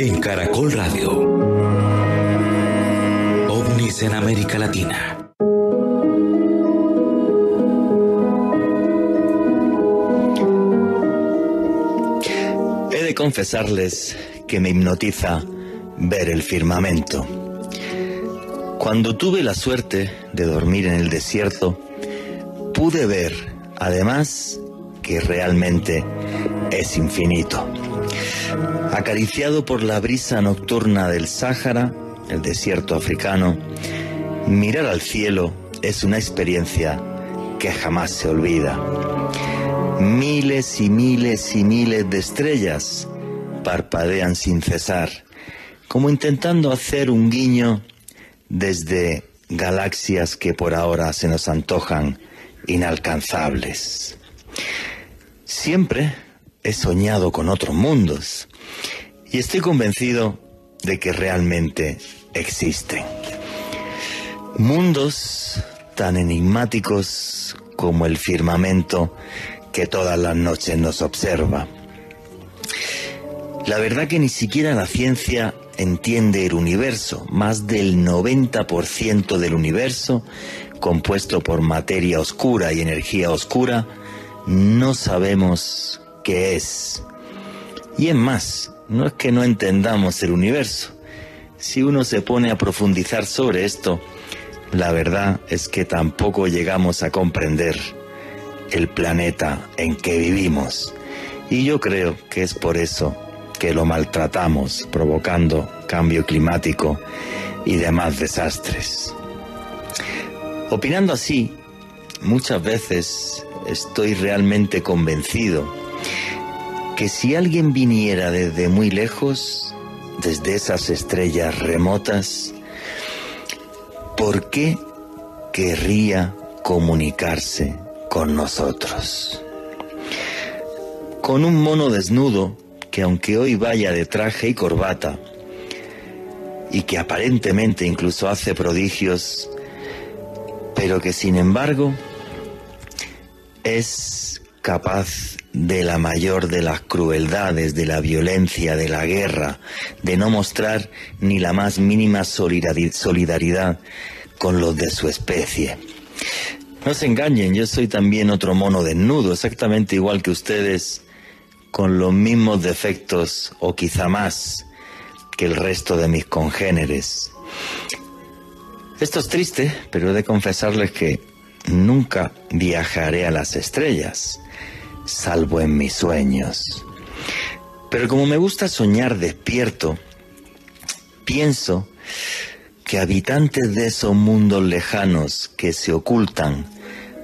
En Caracol Radio. OVNIS en América Latina. He de confesarles que me hipnotiza ver el firmamento. Cuando tuve la suerte de dormir en el desierto, pude ver, además, que realmente es infinito. Acariciado por la brisa nocturna del Sáhara, el desierto africano, mirar al cielo es una experiencia que jamás se olvida. Miles y miles y miles de estrellas parpadean sin cesar, como intentando hacer un guiño desde galaxias que por ahora se nos antojan inalcanzables. Siempre he soñado con otros mundos y estoy convencido de que realmente existen. Mundos tan enigmáticos como el firmamento que todas las noches nos observa. La verdad que ni siquiera la ciencia entiende el universo. Más del 90% del universo, compuesto por materia oscura y energía oscura, no sabemos qué es. Y es más, no es que no entendamos el universo. Si uno se pone a profundizar sobre esto, la verdad es que tampoco llegamos a comprender el planeta en que vivimos. Y yo creo que es por eso que lo maltratamos, provocando cambio climático y demás desastres. Opinando así, muchas veces estoy realmente convencido que si alguien viniera desde muy lejos, desde esas estrellas remotas, ¿por qué querría comunicarse con nosotros? Con un mono desnudo que aunque hoy vaya de traje y corbata, y que aparentemente incluso hace prodigios, pero que sin embargo es capaz de la mayor de las crueldades, de la violencia, de la guerra, de no mostrar ni la más mínima solidaridad con los de su especie. No se engañen, yo soy también otro mono desnudo, exactamente igual que ustedes, con los mismos defectos o quizá más que el resto de mis congéneres. Esto es triste, pero he de confesarles que nunca viajaré a las estrellas, salvo en mis sueños. Pero como me gusta soñar despierto, pienso que habitantes de esos mundos lejanos que se ocultan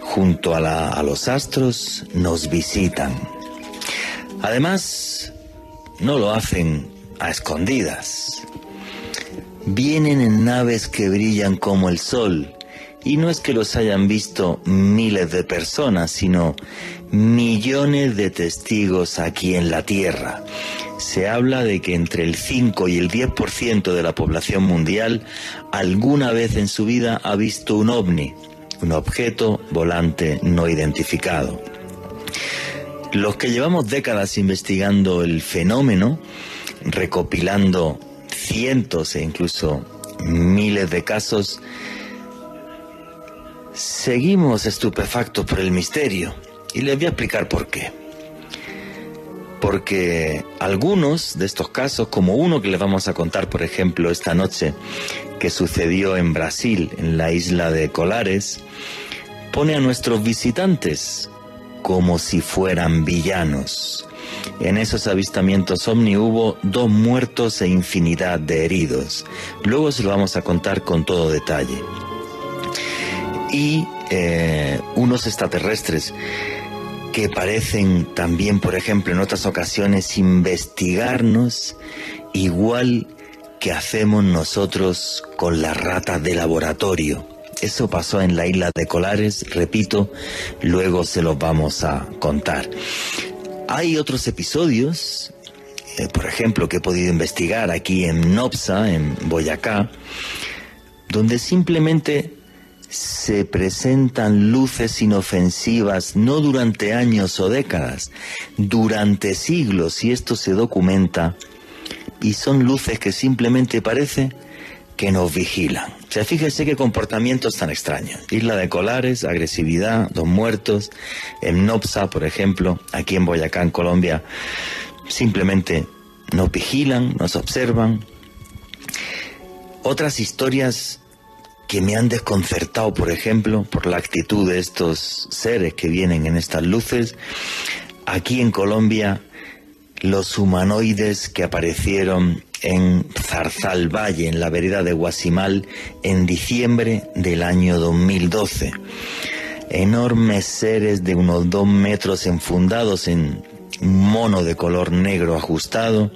junto a, a los astros nos visitan. Además, no lo hacen a escondidas. Vienen en naves que brillan como el sol, y no es que los hayan visto miles de personas, sino millones de testigos aquí en la Tierra. Se habla de que entre el 5 y el 10% de la población mundial alguna vez en su vida ha visto un ovni, un objeto volante no identificado. Los que llevamos décadas investigando el fenómeno, recopilando cientos e incluso miles de casos, seguimos estupefactos por el misterio y les voy a explicar por qué. Porque algunos de estos casos, como uno que les vamos a contar, por ejemplo, esta noche, que sucedió en Brasil, en la isla de Colares, pone a nuestros visitantes como si fueran villanos. En esos avistamientos ovni hubo dos muertos e infinidad de heridos. Luego se lo vamos a contar con todo detalle. Y eh, unos extraterrestres que parecen también, por ejemplo, en otras ocasiones investigarnos igual que hacemos nosotros con las ratas de laboratorio. Eso pasó en la isla de Colares, repito, luego se los vamos a contar. Hay otros episodios, eh, por ejemplo, que he podido investigar aquí en Nopsa, en Boyacá, donde simplemente se presentan luces inofensivas no durante años o décadas, durante siglos, y esto se documenta y son luces que simplemente parece que nos vigilan. O sea, fíjese qué comportamientos tan extraños. Isla de Colares, agresividad, dos muertos. En Nopsa, por ejemplo, aquí en Boyacá, en Colombia, simplemente nos vigilan, nos observan. Otras historias que me han desconcertado, por ejemplo, por la actitud de estos seres que vienen en estas luces. Aquí en Colombia, los humanoides que aparecieron en Zarzal Valle, en la vereda de Guasimal, en diciembre del año 2012. Enormes seres de unos dos metros enfundados en mono de color negro ajustado,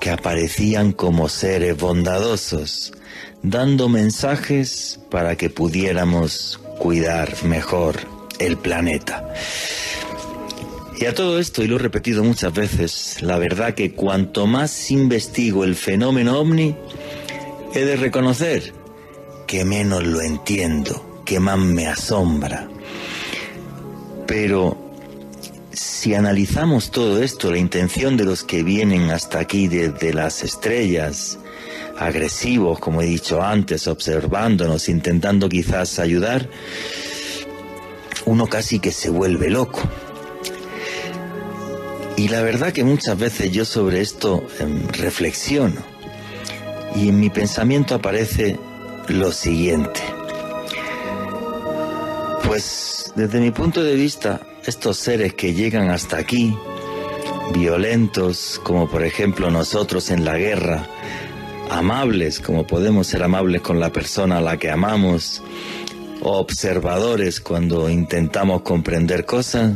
que aparecían como seres bondadosos, dando mensajes para que pudiéramos cuidar mejor el planeta. Y a todo esto, y lo he repetido muchas veces, la verdad que cuanto más investigo el fenómeno ovni, he de reconocer que menos lo entiendo, que más me asombra. Pero si analizamos todo esto, la intención de los que vienen hasta aquí desde las estrellas, agresivos, como he dicho antes, observándonos, intentando quizás ayudar, uno casi que se vuelve loco. Y la verdad que muchas veces yo sobre esto em, reflexiono y en mi pensamiento aparece lo siguiente. Pues desde mi punto de vista, estos seres que llegan hasta aquí, violentos como por ejemplo nosotros en la guerra, amables como podemos ser amables con la persona a la que amamos, observadores cuando intentamos comprender cosas,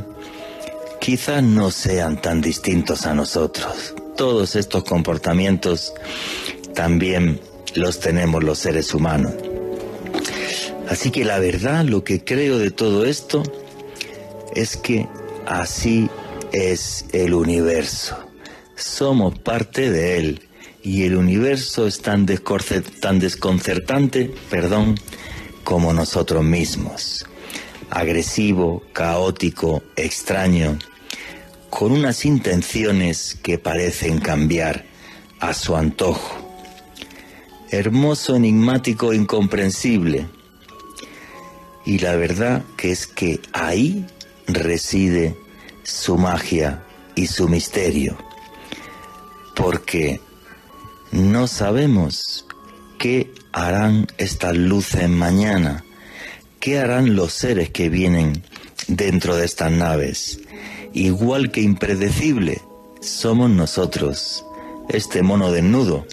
quizás no sean tan distintos a nosotros. Todos estos comportamientos también los tenemos los seres humanos. Así que la verdad, lo que creo de todo esto es que así es el universo. Somos parte de él y el universo es tan, tan desconcertante, perdón, como nosotros mismos. Agresivo, caótico, extraño, con unas intenciones que parecen cambiar a su antojo. Hermoso, enigmático, incomprensible. Y la verdad que es que ahí reside su magia y su misterio. Porque no sabemos qué harán estas luces mañana, qué harán los seres que vienen dentro de estas naves igual que impredecible, somos nosotros, este mono desnudo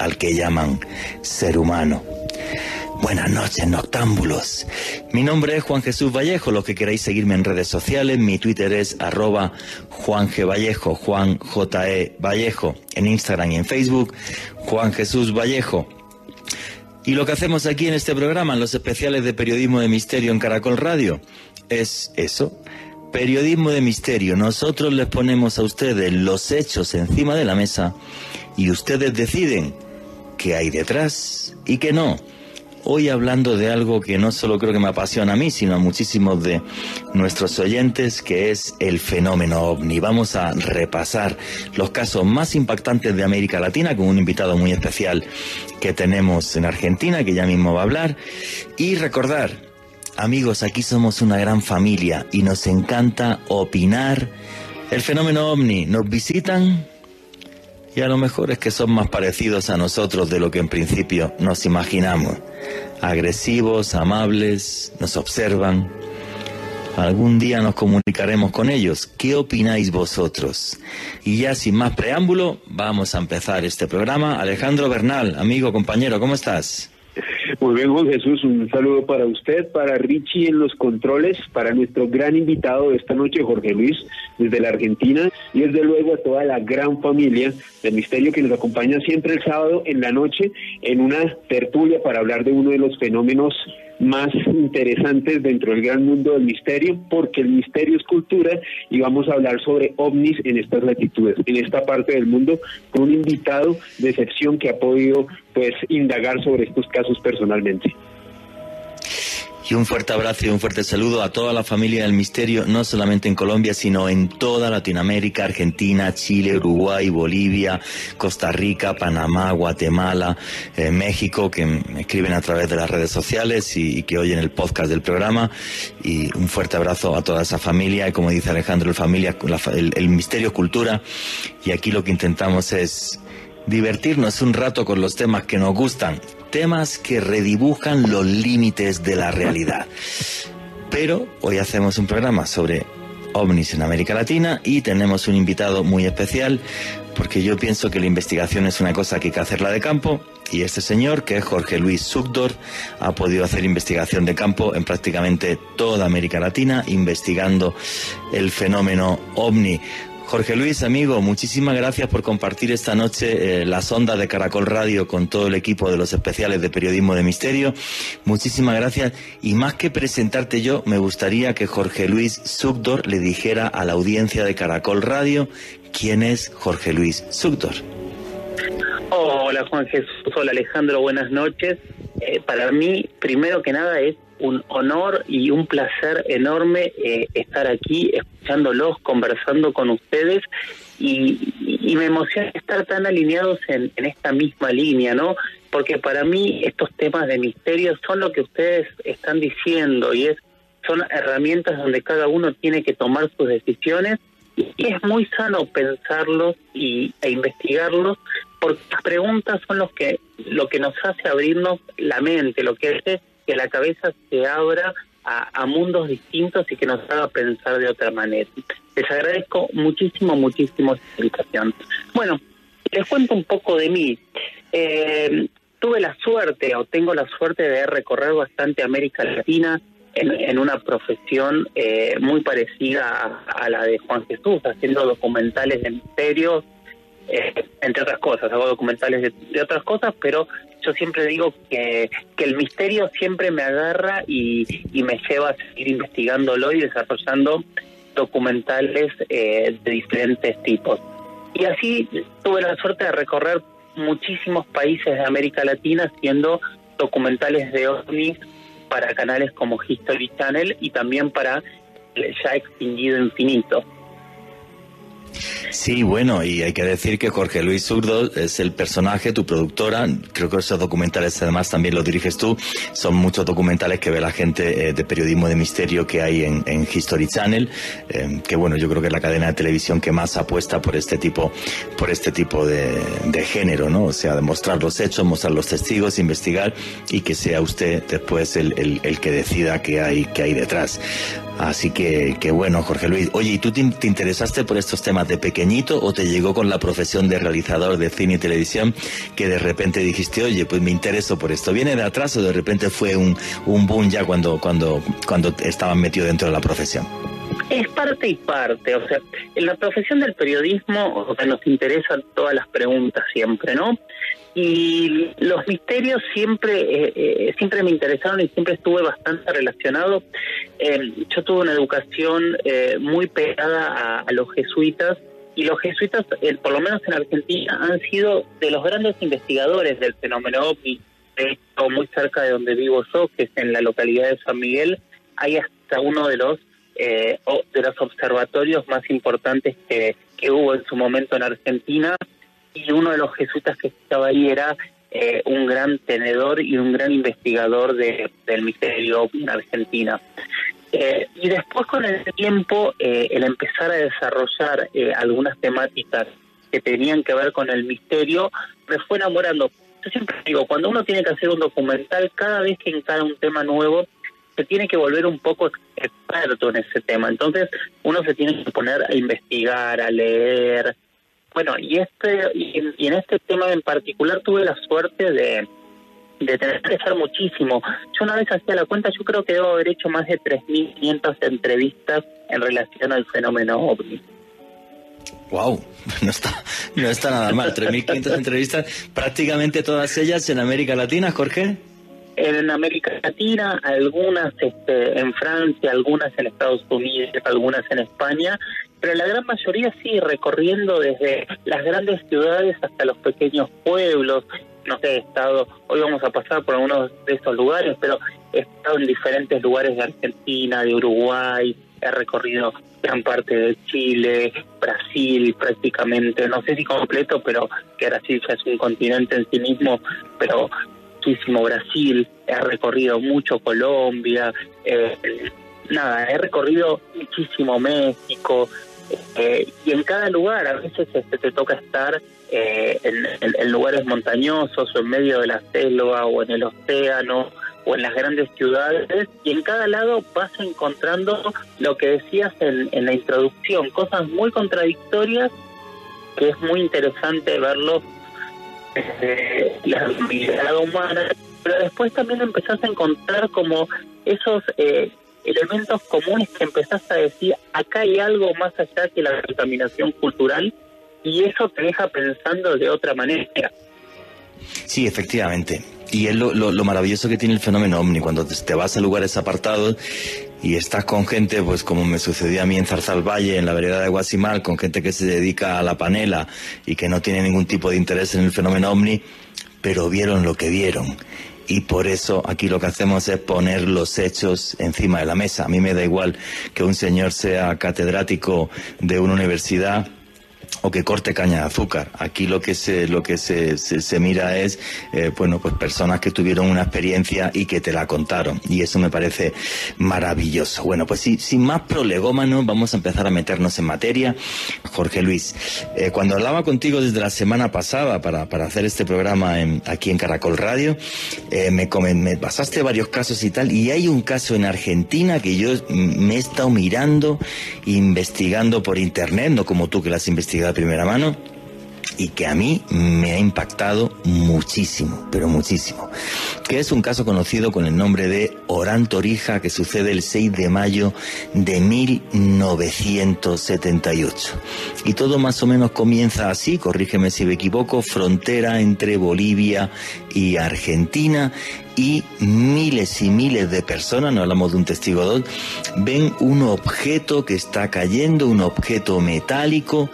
al que llaman ser humano. Buenas noches, noctámbulos. Mi nombre es Juan Jesús Vallejo. Los que queráis seguirme en redes sociales, mi Twitter es arroba Juan G. Vallejo, Juan J. E. Vallejo. En Instagram y en Facebook, Juan Jesús Vallejo. Y lo que hacemos aquí en este programa, en los especiales de periodismo de misterio en Caracol Radio, es eso, Periodismo de misterio. Nosotros les ponemos a ustedes los hechos encima de la mesa y ustedes deciden qué hay detrás y qué no. Hoy hablando de algo que no solo creo que me apasiona a mí, sino a muchísimos de nuestros oyentes, que es el fenómeno ovni. Vamos a repasar los casos más impactantes de América Latina con un invitado muy especial que tenemos en Argentina, que ya mismo va a hablar, y recordar Amigos, aquí somos una gran familia y nos encanta opinar. El fenómeno ovni, nos visitan y a lo mejor es que son más parecidos a nosotros de lo que en principio nos imaginamos. Agresivos, amables, nos observan. Algún día nos comunicaremos con ellos. ¿Qué opináis vosotros? Y ya sin más preámbulo, vamos a empezar este programa. Alejandro Bernal, amigo, compañero, ¿cómo estás? Muy bien, Juan Jesús, un saludo para usted, para Richie en los controles, para nuestro gran invitado de esta noche, Jorge Luis, desde la Argentina, y desde luego a toda la gran familia del misterio que nos acompaña siempre el sábado en la noche en una tertulia para hablar de uno de los fenómenos más interesantes dentro del gran mundo del misterio, porque el misterio es cultura y vamos a hablar sobre ovnis en estas latitudes, en esta parte del mundo, con un invitado de excepción que ha podido pues indagar sobre estos casos personalmente. Y un fuerte abrazo y un fuerte saludo a toda la familia del misterio, no solamente en Colombia, sino en toda Latinoamérica, Argentina, Chile, Uruguay, Bolivia, Costa Rica, Panamá, Guatemala, eh, México, que me escriben a través de las redes sociales y, que oyen el podcast del programa. Y un fuerte abrazo a toda esa familia. Y como dice Alejandro, el familia, el misterio cultura. Y aquí lo que intentamos es divertirnos un rato con los temas que nos gustan, temas que redibujan los límites de la realidad. Pero hoy hacemos un programa sobre ovnis en América Latina y tenemos un invitado muy especial porque yo pienso que la investigación es una cosa que hay que hacerla de campo y este señor, que es Jorge Luis Sugdor, ha podido hacer investigación de campo en prácticamente toda América Latina, investigando el fenómeno ovni. Jorge Luis, amigo, muchísimas gracias por compartir esta noche eh, las ondas de Caracol Radio con todo el equipo de los especiales de Periodismo de Misterio. Muchísimas gracias. Y más que presentarte yo, me gustaría que Jorge Luis Sugdor le dijera a la audiencia de Caracol Radio quién es Jorge Luis Sugdor. Hola Juan Jesús, hola Alejandro, buenas noches. Eh, para mí, primero que nada, es un honor y un placer enorme eh, estar aquí escuchándolos, conversando con ustedes y, me emociona estar tan alineados en, esta misma línea, ¿no? Porque para mí estos temas de misterio son lo que ustedes están diciendo y es son herramientas donde cada uno tiene que tomar sus decisiones y es muy sano pensarlos y, e investigarlos porque las preguntas son los que lo que nos hace abrirnos la mente, lo que hace que la cabeza se abra a, mundos distintos y que nos haga pensar de otra manera. Les agradezco muchísimo, muchísimo esta invitación. Bueno, les cuento un poco de mí. Eh, tuve la suerte, o tengo la suerte de recorrer bastante América Latina en, una profesión eh, muy parecida a, la de Juan Jesús, haciendo documentales de misterios, eh, entre otras cosas, hago documentales de, otras cosas, pero yo siempre digo que, que el misterio siempre me agarra y, me lleva a seguir investigándolo y desarrollando documentales eh, de diferentes tipos. Y así tuve la suerte de recorrer muchísimos países de América Latina haciendo documentales de ovnis para canales como History Channel y también para el ya extinguido Infinito. Sí, bueno, y hay que decir que Jorge Luis Zurdo es el personaje, tu productora. Creo que esos documentales, además, también los diriges tú. Son muchos documentales que ve la gente eh, de periodismo de misterio que hay en, History Channel. Eh, que bueno, yo creo que es la cadena de televisión que más apuesta por este tipo, por este tipo de, género, ¿no? O sea, demostrar los hechos, mostrar los testigos, investigar y que sea usted después el, el, que decida qué hay, qué hay detrás. Así que, que bueno, Jorge Luis. Oye, ¿y tú te, interesaste por estos temas de pequeñito o te llegó con la profesión de realizador de cine y televisión que de repente dijiste, oye, pues me intereso por esto? ¿Viene de atrás o de repente fue un, un boom ya cuando, cuando, cuando estaban metido dentro de la profesión? Es parte y parte, o sea, en la profesión del periodismo o sea, nos interesan todas las preguntas siempre, ¿no? Y los misterios siempre eh, eh, siempre me interesaron y siempre estuve bastante relacionado. Eh, yo tuve una educación muy pegada a, los jesuitas y los jesuitas, por lo menos en Argentina, han sido de los grandes investigadores del fenómeno OVNI. muy cerca de donde vivo yo, que es en la localidad de San Miguel, hay hasta uno de los de los observatorios más importantes que, que hubo en su momento en Argentina y uno de los jesuitas que estaba ahí era eh, un gran tenedor y un gran investigador de, del misterio en Argentina. Eh, y después con el tiempo, eh, el empezar a desarrollar algunas temáticas que tenían que ver con el misterio, me fue enamorando. Yo siempre digo, cuando uno tiene que hacer un documental, cada vez que encara un tema nuevo, se tiene que volver un poco experto en ese tema. Entonces, uno se tiene que poner a investigar, a leer, bueno, y este y, en este tema en particular tuve la suerte de, de tener que hacer muchísimo. Yo una vez hacía la cuenta, yo creo que debo haber hecho más de 3.500 entrevistas en relación al fenómeno OVNI. Wow, no está, no está nada mal. 3.500 entrevistas, prácticamente todas ellas en América Latina, Jorge. En América Latina, algunas este, en Francia, algunas en Estados Unidos, algunas en España pero la gran mayoría sí, recorriendo desde las grandes ciudades hasta los pequeños pueblos. No sé, he estado, hoy vamos a pasar por algunos de esos lugares, pero he estado en diferentes lugares de Argentina, de Uruguay, he recorrido gran parte de Chile, Brasil prácticamente, no sé si completo, pero que Brasil ya es un continente en sí mismo, pero muchísimo Brasil, he recorrido mucho Colombia, eh, nada, he recorrido muchísimo México, eh, y en cada lugar a veces este, te toca estar eh, en, lugares montañosos o en medio de la selva o en el océano o en las grandes ciudades y en cada lado vas encontrando lo que decías en, la introducción, cosas muy contradictorias que es muy interesante verlo desde la mirada humana, pero después también empezás a encontrar como esos eh, elementos comunes que empezás a decir, acá hay algo más allá que la contaminación cultural y eso te deja pensando de otra manera. Sí, efectivamente. Y es lo, lo, maravilloso que tiene el fenómeno ovni, cuando te, vas a lugares apartados y estás con gente, pues como me sucedió a mí en Zarzal Valle, en la vereda de Guasimal, con gente que se dedica a la panela y que no tiene ningún tipo de interés en el fenómeno ovni, pero vieron lo que vieron y por eso aquí lo que hacemos es poner los hechos encima de la mesa. A mí me da igual que un señor sea catedrático de una universidad o que corte caña de azúcar. Aquí lo que se, lo que se, se, mira es, eh, bueno, pues personas que tuvieron una experiencia y que te la contaron. Y eso me parece maravilloso. Bueno, pues sin más prolegómanos, vamos a empezar a meternos en materia. Jorge Luis, eh, cuando hablaba contigo desde la semana pasada para, para hacer este programa aquí en Caracol Radio, eh, me, me pasaste varios casos y tal, y hay un caso en Argentina que yo me he estado mirando, investigando por internet, no como tú que las investigas primera mano y que a mí me ha impactado muchísimo, pero muchísimo. Que es un caso conocido con el nombre de Orán Torija que sucede el 6 de mayo de 1978. Y todo más o menos comienza así, corrígeme si me equivoco, frontera entre Bolivia y Argentina y miles y miles de personas, no hablamos de un testigo dos, ven un objeto que está cayendo, un objeto metálico,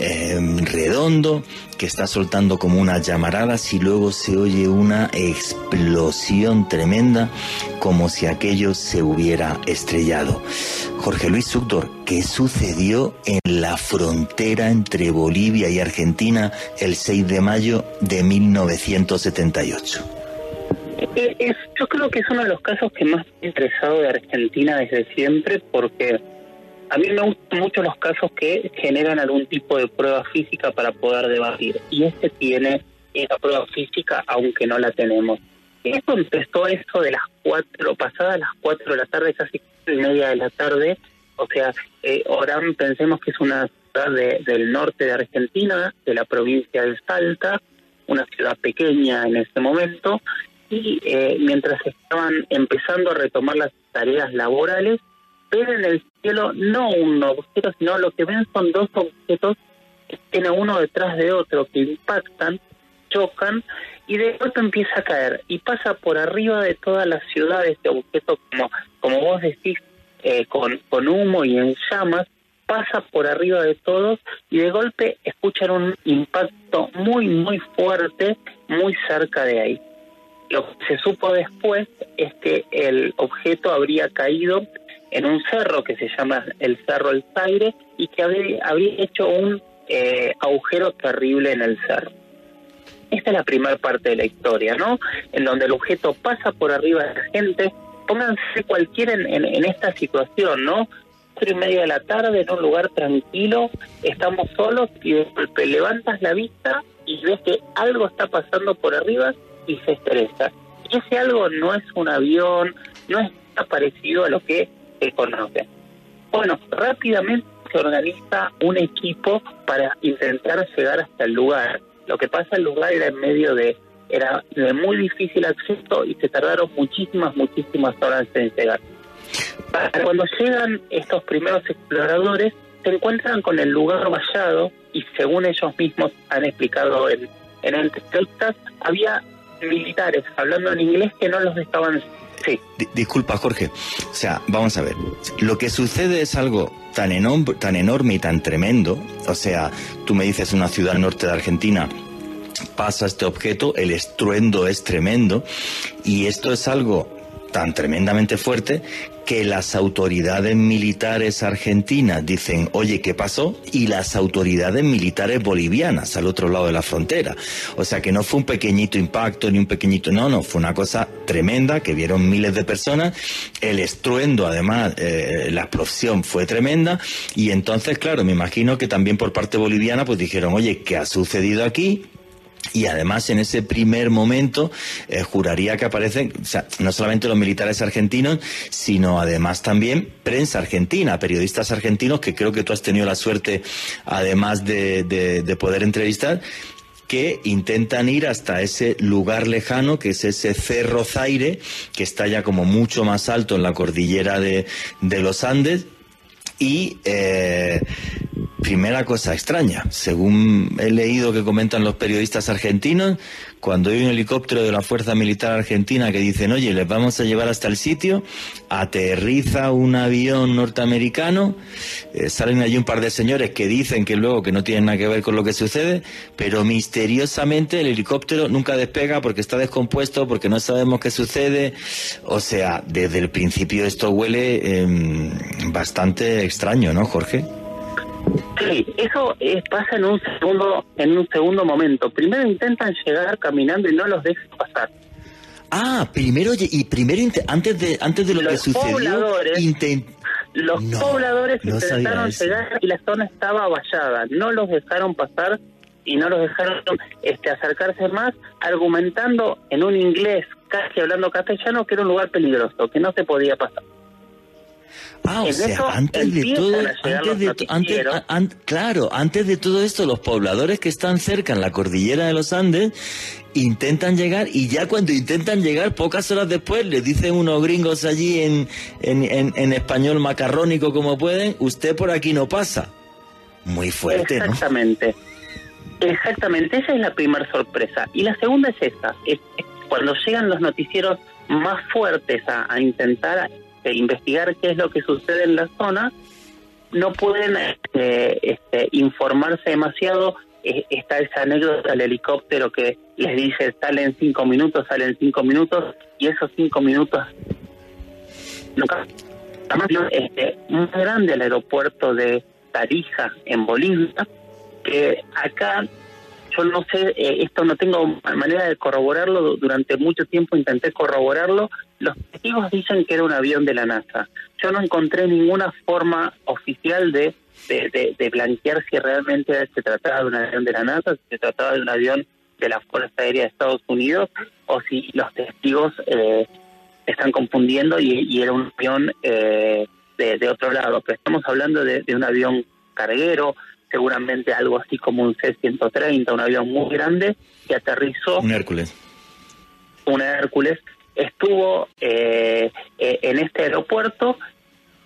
em, redondo, que está soltando como unas llamaradas y luego se oye una explosión tremenda como si aquello se hubiera estrellado. Jorge Luis Sugdor, ¿qué sucedió en la frontera entre Bolivia y Argentina el 6 de mayo de 1978? Es, yo creo que es uno de los casos que más me ha interesado de Argentina desde siempre porque a mí me gustan mucho los casos que generan algún tipo de prueba física para poder debatir y este tiene esa prueba física aunque no la tenemos. Esto empezó eso de las cuatro, pasadas las cuatro de la tarde, casi y media de la tarde, o sea, eh, Orán pensemos que es una ciudad del norte de Argentina, de la provincia de Salta, una ciudad pequeña en este momento, y eh, mientras estaban empezando a retomar las tareas laborales, ven en el cielo no un objeto, sino lo que ven son dos objetos que tienen uno detrás de otro, que impactan, chocan y de pronto empieza a caer y pasa por arriba de todas las ciudades este objeto, como, como vos decís, eh, con, con humo y en llamas, pasa por arriba de todos y de golpe escuchan un impacto muy, muy fuerte, muy cerca de ahí. Lo que se supo después es que el objeto habría caído en un cerro que se llama el Cerro El Zaire y que habría, hecho un eh, agujero terrible en el cerro. Esta es la primera parte de la historia, ¿no? En donde el objeto pasa por arriba de la gente. Pónganse cualquiera en, en, esta situación, ¿no? Cuatro y media de la tarde en un lugar tranquilo, estamos solos y levantas la vista y ves que algo está pasando por arriba y se estresa. Y ese algo no es un avión, no está parecido a lo que se conoce. Bueno, rápidamente se organiza un equipo para intentar llegar hasta el lugar. Lo que pasa el lugar era en medio de era de muy difícil acceso y se tardaron muchísimas, muchísimas horas en llegar. Cuando llegan estos primeros exploradores, se encuentran con el lugar vallado y según ellos mismos han explicado en, en entrevistas, había militares hablando en inglés que no los estaban... Sí. disculpa, Jorge. O sea, vamos a ver. Lo que sucede es algo tan, tan enorme y tan tremendo. O sea, tú me dices una ciudad norte de Argentina pasa este objeto, el estruendo es tremendo y esto es algo tan tremendamente fuerte que las autoridades militares argentinas dicen, oye, ¿qué pasó? Y las autoridades militares bolivianas al otro lado de la frontera. O sea que no fue un pequeñito impacto ni un pequeñito, no, no, fue una cosa tremenda que vieron miles de personas. El estruendo, además, eh, la explosión fue tremenda. Y entonces, claro, me imagino que también por parte boliviana, pues dijeron, oye, ¿qué ha sucedido aquí? Y además en ese primer momento eh, juraría que aparecen no solamente los militares argentinos, sino además también prensa argentina, periodistas argentinos que creo que tú has tenido la suerte además de, de, poder entrevistar que intentan ir hasta ese lugar lejano, que es ese Cerro Zaire, que está ya como mucho más alto en la cordillera de, de los Andes, y eh, primera cosa extraña, según he leído que comentan los periodistas argentinos, cuando hay un helicóptero de la Fuerza Militar Argentina que dicen, oye, les vamos a llevar hasta el sitio, aterriza un avión norteamericano, eh, salen allí un par de señores que dicen que luego que no tienen nada que ver con lo que sucede, pero misteriosamente el helicóptero nunca despega porque está descompuesto, porque no sabemos qué sucede. O sea, desde el principio esto huele em, bastante extraño, ¿no, Jorge? Sí, eso pasa en un segundo, en un segundo momento. Primero intentan llegar caminando y no los dejan pasar. Ah, primero y primero antes de antes de lo que sucedió, pobladores, los pobladores intentaron llegar y la zona estaba vallada, no los dejaron pasar y no los dejaron este acercarse más, argumentando en un inglés casi hablando castellano que era un lugar peligroso, que no se podía pasar. Ah, o sea, antes de todo, antes de antes, claro, antes de todo esto, los pobladores que están cerca en la cordillera de los Andes intentan llegar y ya cuando intentan llegar, pocas horas después, les dicen unos gringos allí en, en, en, español macarrónico como pueden, usted por aquí no pasa. Muy fuerte, Exactamente. Exactamente, esa es la primera sorpresa. Y la segunda es esta, es cuando llegan los noticieros más fuertes a, a intentar este, investigar qué es lo que sucede en la zona, no pueden este, este, informarse demasiado. está esa anécdota del helicóptero que les dice salen cinco minutos, salen cinco minutos, y esos cinco minutos nunca. Este, muy grande el aeropuerto de Tarija en Bolivia, que acá yo no sé, eh, esto no tengo manera de corroborarlo, durante mucho tiempo intenté corroborarlo, los testigos dicen que era un avión de la NASA. Yo no encontré ninguna forma oficial de, de, blanquear si realmente se trataba de un avión de la NASA, si se trataba de un avión de la Fuerza Aérea de Estados Unidos, o si los testigos eh, están confundiendo y, era un avión eh, de, otro lado. Pero estamos hablando de un avión carguero, seguramente algo así como un C-130, un avión muy grande, que aterrizó. Un Hércules. Un Hércules. Estuvo eh, eh, en este aeropuerto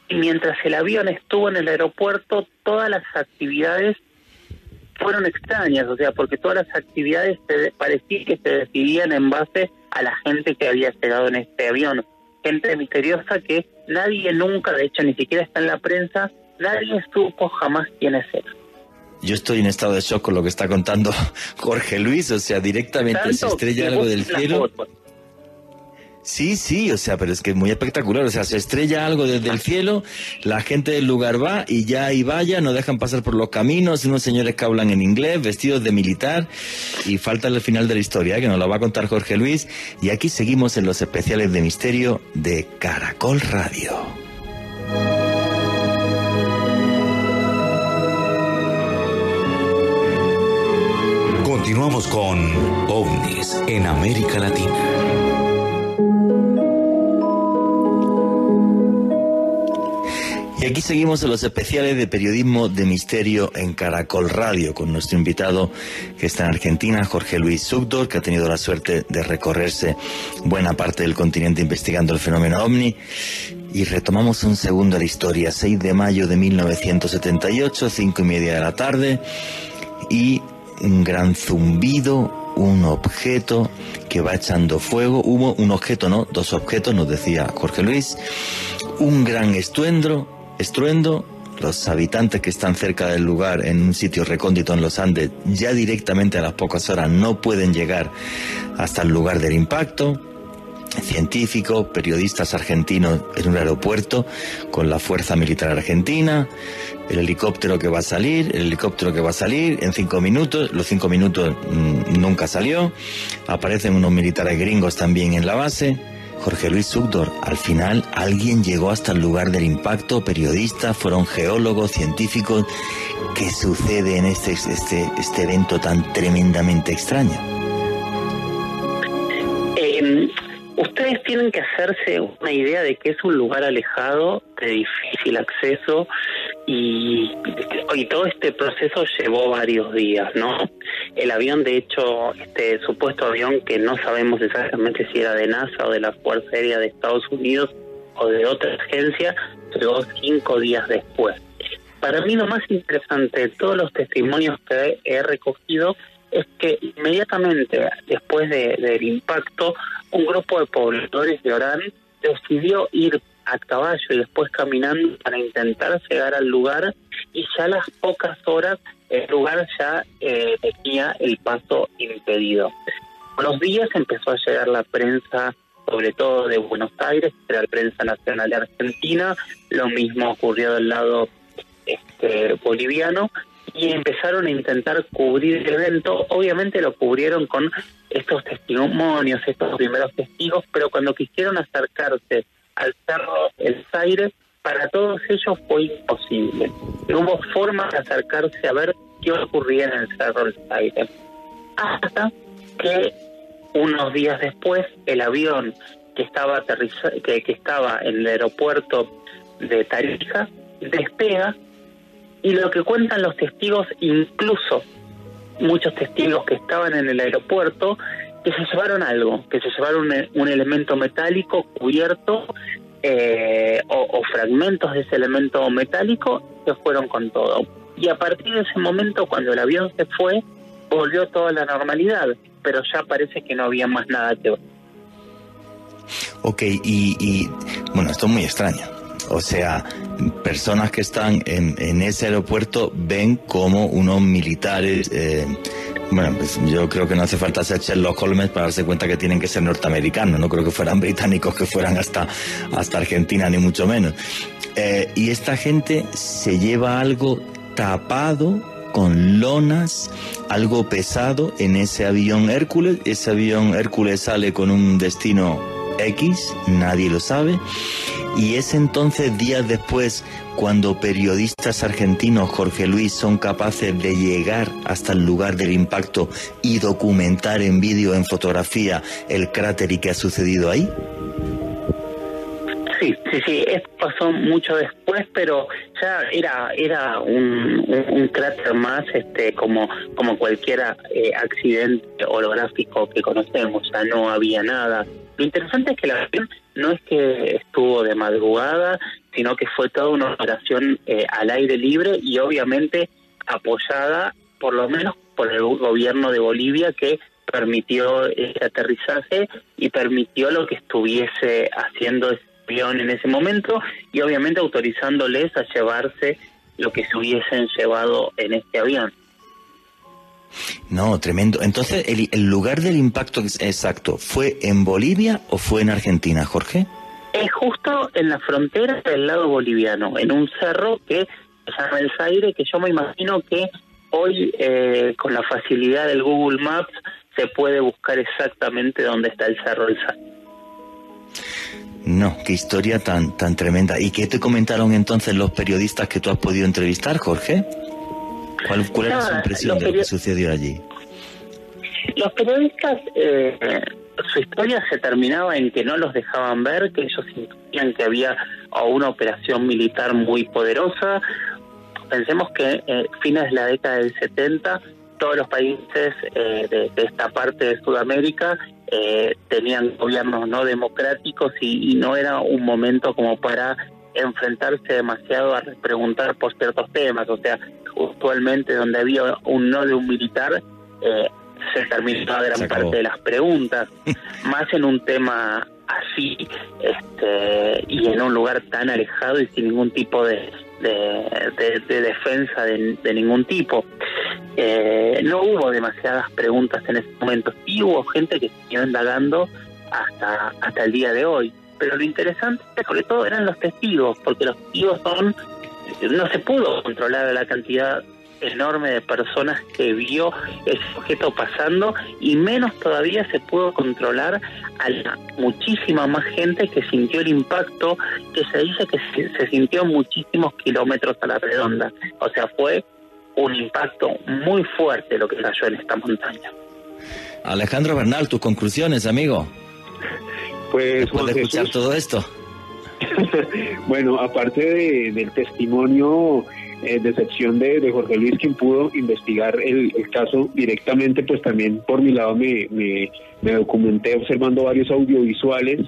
y mientras el avión estuvo en el aeropuerto, todas las actividades fueron extrañas, o sea, porque todas las actividades se, parecía que se decidían en base a la gente que había llegado en este avión. Gente misteriosa que nadie nunca, de hecho, ni siquiera está en la prensa, nadie supo jamás quién es él yo estoy en estado de shock con lo que está contando Jorge Luis, o sea, directamente se estrella algo del cielo. Sí, sí, o sea, pero es que es muy espectacular, o sea, se estrella algo desde el cielo, la gente del lugar va y ya ahí vaya, no dejan pasar por los caminos, unos señores que hablan en inglés, vestidos de militar, y falta el final de la historia, ¿eh? que nos lo va a contar Jorge Luis, y aquí seguimos en los especiales de misterio de Caracol Radio. Continuamos con OVNIS en América Latina. Y aquí seguimos en los especiales de periodismo de misterio en Caracol Radio con nuestro invitado que está en Argentina, Jorge Luis Sugdor, que ha tenido la suerte de recorrerse buena parte del continente investigando el fenómeno ovni. Y retomamos un segundo la historia, 6 de mayo de 1978, cinco y media de la tarde, y un gran zumbido, un objeto que va echando fuego, hubo un objeto, no, dos objetos, nos decía Jorge Luis, un gran estruendo, estruendo, los habitantes que están cerca del lugar en un sitio recóndito en los Andes ya directamente a las pocas horas no pueden llegar hasta el lugar del impacto, científicos, periodistas argentinos en un aeropuerto con la Fuerza Militar Argentina, el helicóptero que va a salir, el helicóptero que va a salir en cinco minutos, los cinco minutos mm, nunca salió, aparecen unos militares gringos también en la base. Jorge Luis Sugdor, al final alguien llegó hasta el lugar del impacto, periodistas, fueron geólogos, científicos. ¿Qué sucede en este, este, este evento tan tremendamente extraño? Eh, ustedes tienen que hacerse una idea de que es un lugar alejado, de difícil acceso y, todo este proceso llevó varios días, ¿no? El avión, de hecho, este supuesto avión que no sabemos exactamente si era de NASA o de la Fuerza Aérea de Estados Unidos o de otra agencia, llegó cinco días después. Para mí lo más interesante de todos los testimonios que he recogido es que inmediatamente después del impacto, un grupo de pobladores de Orán decidió ir a caballo y después caminando para intentar llegar al lugar y ya a las pocas horas el lugar ya eh, tenía el paso impedido. Con los días empezó a llegar la prensa, sobre todo de Buenos Aires, era la prensa nacional de Argentina, lo mismo ocurrió del lado este, boliviano, y empezaron a intentar cubrir el evento. Obviamente lo cubrieron con estos testimonios, estos primeros testigos, pero cuando quisieron acercarse al cerro El Zaire, para todos ellos fue imposible. No hubo forma de acercarse a ver qué ocurría en el cerro El Zaire. Hasta que unos días después el avión que estaba que, que estaba en el aeropuerto de Tarija despega y lo que cuentan los testigos, incluso muchos testigos que estaban en el aeropuerto, que se llevaron algo, que se llevaron un, elemento metálico cubierto eh, o, fragmentos de ese elemento metálico que fueron con todo. Y a partir de ese momento, cuando el avión se fue, volvió toda la normalidad, pero ya parece que no había más nada que ver. Ok, y, y bueno, esto es muy extraño. O sea, personas que están en, en ese aeropuerto ven como unos militares... Eh, bueno, pues yo creo que no hace falta ser Sherlock Holmes para darse cuenta que tienen que ser norteamericanos. No creo que fueran británicos, que fueran hasta, hasta Argentina, ni mucho menos. Eh, y esta gente se lleva algo tapado con lonas, algo pesado en ese avión Hércules. Ese avión Hércules sale con un destino X, nadie lo sabe. Y es entonces días después cuando periodistas argentinos, Jorge Luis, son capaces de llegar hasta el lugar del impacto y documentar en vídeo, en fotografía, el cráter y qué ha sucedido ahí. Sí, sí, sí, esto pasó mucho después, pero ya era era un, cráter más, este, como como cualquier eh, accidente holográfico que conocemos, ya no había nada lo interesante es que la avión no es que estuvo de madrugada, sino que fue toda una operación eh, al aire libre y obviamente apoyada por lo menos por el gobierno de Bolivia que permitió ese aterrizaje y permitió lo que estuviese haciendo ese avión en ese momento y obviamente autorizándoles a llevarse lo que se hubiesen llevado en este avión. No, tremendo. Entonces, ¿el, lugar del impacto exacto fue en Bolivia o fue en Argentina, Jorge? Es justo en la frontera del lado boliviano, en un cerro que se llama El Zaire, que yo me imagino que hoy, eh, con la facilidad del Google Maps, se puede buscar exactamente dónde está el cerro El Zaire. No, qué historia tan, tan tremenda. ¿Y qué te comentaron entonces los periodistas que tú has podido entrevistar, Jorge? ¿Cuál, cuál era su impresión de lo que sucedió allí? Los periodistas, eh, su historia se terminaba en que no los dejaban ver, que ellos sentían que había una operación militar muy poderosa. Pensemos que eh, fines de la década del 70 todos los países eh, de, esta parte de Sudamérica eh, tenían gobiernos no democráticos y, no era un momento como para enfrentarse demasiado a preguntar por ciertos temas. O sea, actualmente donde había un no de un militar, eh, se terminó gran parte de las preguntas, más en un tema así este, y en un lugar tan alejado y sin ningún tipo de, de, defensa de, ningún tipo. Eh, no hubo demasiadas preguntas en ese momento, sí hubo gente que siguió indagando hasta, hasta el día de hoy. Pero lo interesante, sobre todo, eran los testigos, porque los testigos son, no se pudo controlar la cantidad enorme de personas que vio ese objeto pasando y menos todavía se pudo controlar a la muchísima más gente que sintió el impacto que se dice que se, sintió muchísimos kilómetros a la redonda. O sea, fue un impacto muy fuerte lo que cayó en esta montaña. Alejandro Bernal, tus conclusiones, amigo. Pues de escuchar todo esto. bueno, aparte del testimonio eh, decepción de, Jorge Luis, quien pudo investigar el, caso directamente, pues también por mi lado me, me, documenté observando varios audiovisuales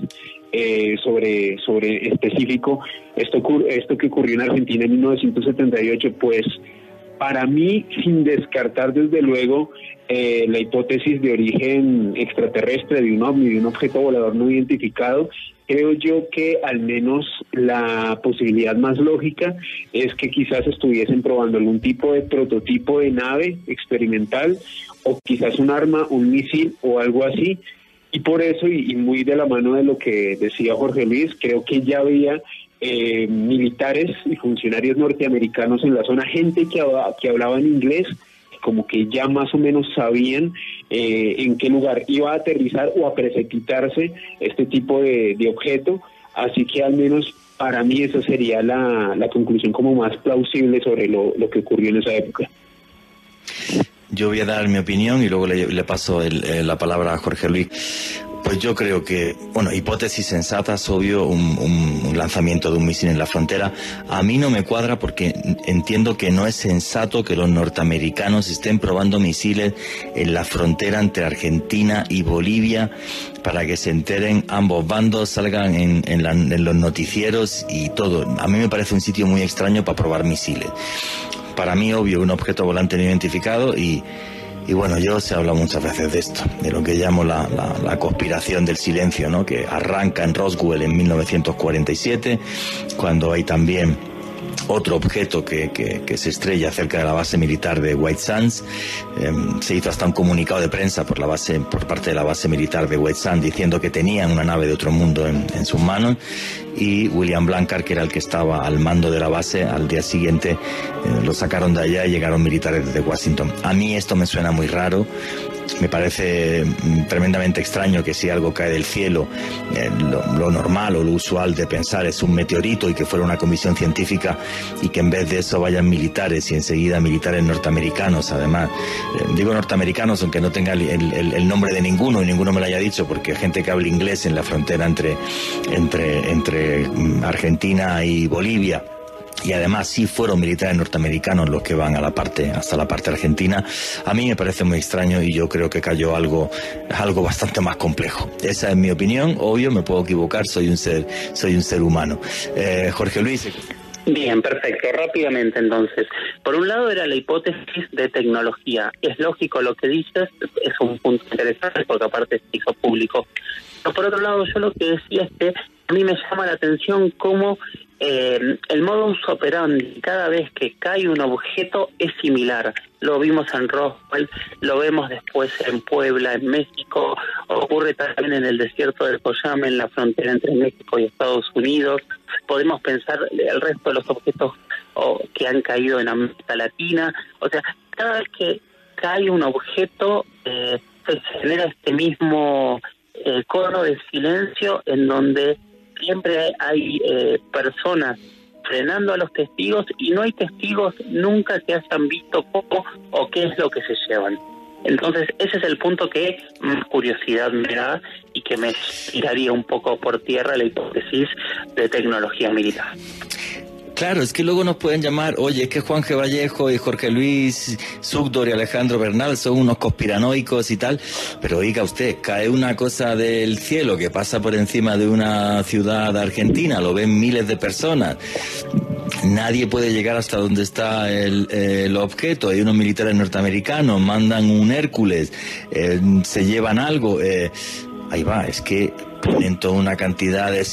eh, sobre, sobre específico esto, esto que ocurrió en Argentina en 1978, pues para mí, sin descartar desde luego eh, la hipótesis de origen extraterrestre de un ovni, de un objeto volador no identificado, creo yo que al menos la posibilidad más lógica es que quizás estuviesen probando algún tipo de prototipo de nave experimental o quizás un arma, un misil o algo así. Y por eso, y, muy de la mano de lo que decía Jorge Luis, creo que ya había eh, militares y funcionarios norteamericanos en la zona, gente que, que hablaba en inglés, como que ya más o menos sabían eh, en qué lugar iba a aterrizar o a precipitarse este tipo de, objeto. Así que al menos para mí esa sería la, conclusión como más plausible sobre lo, que ocurrió en esa época. Yo voy a dar mi opinión y luego le, paso eh, la palabra a Jorge Luis. Pues yo creo que, bueno, hipótesis sensatas, obvio, un, lanzamiento de un misil en la frontera. A mí no me cuadra porque entiendo que no es sensato que los norteamericanos estén probando misiles en la frontera entre Argentina y Bolivia para que se enteren ambos bandos, salgan en, en los noticieros y todo. A mí me parece un sitio muy extraño para probar misiles. Para mí, obvio, un objeto volante no identificado y y bueno, yo se habla muchas veces de esto, de lo que llamo la, la, conspiración del silencio, ¿no? que arranca en Roswell en 1947, cuando hay también otro objeto que, que, se estrella cerca de la base militar de White Sands. Em, se hizo hasta un comunicado de prensa por, la base, por parte de la base militar de White Sands diciendo que tenían una nave de otro mundo en, en sus manos y William Blancar, que era el que estaba al mando de la base, al día siguiente eh, lo sacaron de allá y llegaron militares desde Washington. A mí esto me suena muy raro, me parece mm, tremendamente extraño que si algo cae del cielo, eh, lo, normal o lo usual de pensar es un meteorito y que fuera una comisión científica y que en vez de eso vayan militares y enseguida militares norteamericanos, además, eh, digo norteamericanos aunque no tenga el, nombre de ninguno y ninguno me lo haya dicho porque gente que habla inglés en la frontera entre, entre, entre mm, Argentina y Bolivia y además sí fueron militares norteamericanos los que van a la parte hasta la parte argentina a mí me parece muy extraño y yo creo que cayó algo algo bastante más complejo esa es mi opinión obvio me puedo equivocar soy un ser soy un ser humano eh, Jorge Luis Bien, perfecto. Rápidamente entonces. Por un lado era la hipótesis de tecnología. Es lógico lo que dices, es un punto interesante porque aparte se hizo público. Pero por otro lado yo lo que decía es que a mí me llama la atención cómo eh, el modus operandi cada vez que cae un objeto es similar. Lo vimos en Roswell, lo vemos después en Puebla, en México, ocurre también en el desierto del Coyame, en la frontera entre México y Estados Unidos. Podemos pensar el resto de los objetos que han caído en América Latina. O sea, cada vez que cae un objeto eh, se genera este mismo eh, cono de silencio en donde siempre hay eh, personas frenando a los testigos y no hay testigos nunca que hayan visto poco o qué es lo que se llevan. Entonces ese es el punto que más curiosidad me da y que me tiraría un poco por tierra la hipótesis de tecnología militar. Claro, es que luego nos pueden llamar, oye, es que Juan G. Vallejo y Jorge Luis Sugdor y Alejandro Bernal son unos conspiranoicos y tal, pero oiga usted, cae una cosa del cielo que pasa por encima de una ciudad argentina, lo ven miles de personas, nadie puede llegar hasta donde está el, objeto, hay unos militares norteamericanos, mandan un Hércules, eh, se llevan algo, eh, ahí va, es que ponen toda una cantidad de,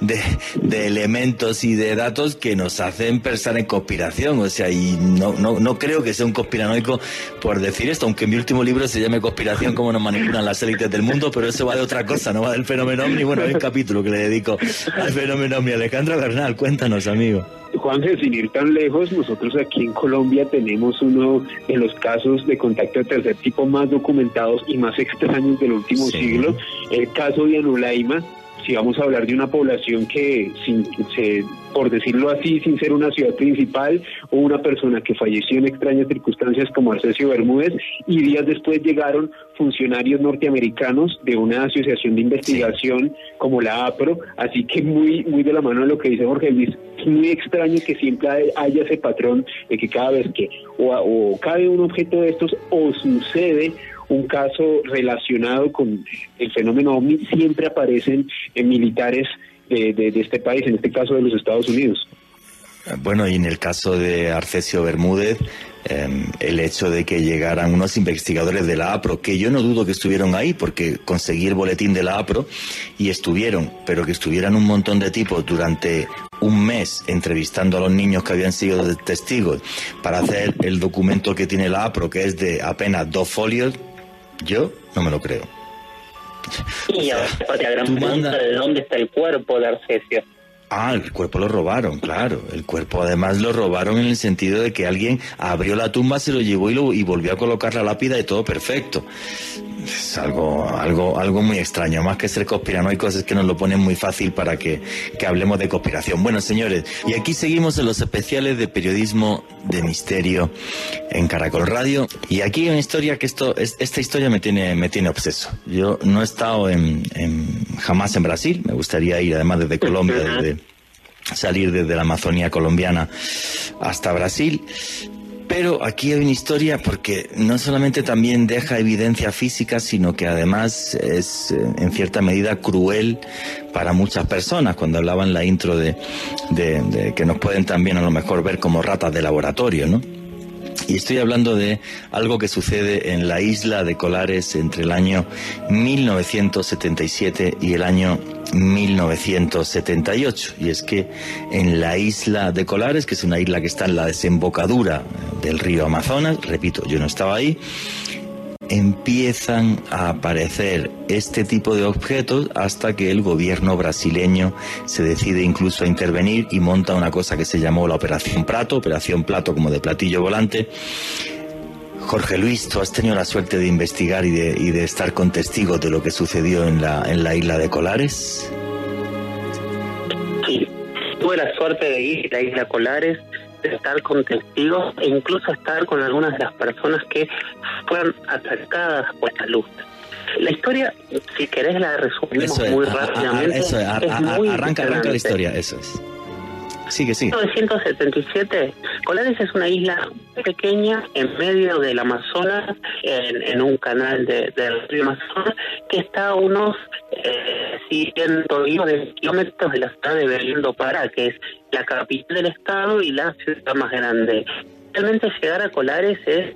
de, de, elementos y de datos que nos hacen pensar en conspiración. O sea, y no, no, no creo que sea un conspiranoico por decir esto, aunque mi último libro se llame Conspiración, cómo nos manipulan las élites del mundo, pero eso va de otra cosa, no va del fenómeno ovni. Bueno, hay un capítulo que le dedico al fenómeno ovni. Alejandra Bernal, cuéntanos, amigo. Juanje, sin ir tan lejos, nosotros aquí en Colombia tenemos uno de los casos de contacto de tercer tipo más documentados y más extraños del último siglo, el caso de Anulaima, si vamos a hablar de una población que, sin, se, por decirlo así, sin ser una ciudad principal, o una persona que falleció en extrañas circunstancias como Arcesio Bermúdez, y días después llegaron funcionarios norteamericanos de una asociación de investigación como la APRO, así que muy, muy de la mano de lo que dice Jorge Luis, es muy extraño que siempre haya ese patrón de que cada vez que o, o cae un objeto de estos o sucede un caso relacionado con el fenómeno OVNI, siempre aparecen en militares de, de, este país, en este caso de los Estados Unidos. Bueno, y en el caso de Arcesio Bermúdez, em, el hecho de que llegaran unos investigadores de la APRO, que yo no dudo que estuvieron ahí, porque conseguí el boletín de la APRO y estuvieron, pero que estuvieran un montón de tipos durante un mes entrevistando a los niños que habían sido testigos para hacer el documento que tiene la APRO, que es de apenas dos folios, yo no me lo creo. Y ahora la gran pregunta de dónde está el cuerpo de Arcesio. Ah, el cuerpo lo robaron, claro. El cuerpo además lo robaron en el sentido de que alguien abrió la tumba, se lo llevó y, lo, y volvió a colocar la lápida y todo perfecto es algo, algo, algo muy extraño. Más que ser conspiranoicos es que nos lo ponen muy fácil para que, que hablemos de conspiración. Bueno, señores, y aquí seguimos en los especiales de periodismo de misterio en Caracol Radio. Y aquí hay una historia que esto, esta historia me tiene, me tiene obseso. Yo no he estado en, jamás en Brasil. Me gustaría ir, además, desde Colombia, desde salir desde la Amazonía colombiana hasta Brasil. Pero aquí hay una historia porque no solamente también deja evidencia física, sino que además es eh, en cierta medida cruel para muchas personas. Cuando hablaban la intro de, de que nos pueden también a lo mejor ver como ratas de laboratorio, ¿no? Y estoy hablando de algo que sucede en la isla de Colares entre el año 1977 y el año 1978. Y es que en la isla de Colares, que es una isla que está en la desembocadura del río Amazonas, repito, yo no estaba ahí, empiezan a aparecer este tipo de objetos hasta que el gobierno brasileño se decide incluso a intervenir y monta una cosa que se llamó la Operación Prato, Operación Plato como de platillo volante. Jorge Luis, tú has tenido la suerte de investigar y de, y de estar con testigos de lo que sucedió en la, en la isla de Colares. Sí, tuve la suerte de ir a la isla Colares estar con testigos e incluso estar con algunas de las personas que fueron atacadas por esta luz. La historia, si querés, la resumimos muy rápidamente. eso arranca, arranca la historia, eso es. Sigue, sigue. En 1977, Colares es una isla pequeña en medio del Amazonas, en, un canal de, del río Amazonas, que está a unos eh, cientos de kilómetros de la ciudad de Belén do Pará, que es la capital del estado y la ciudad más grande. Realmente llegar a Colares es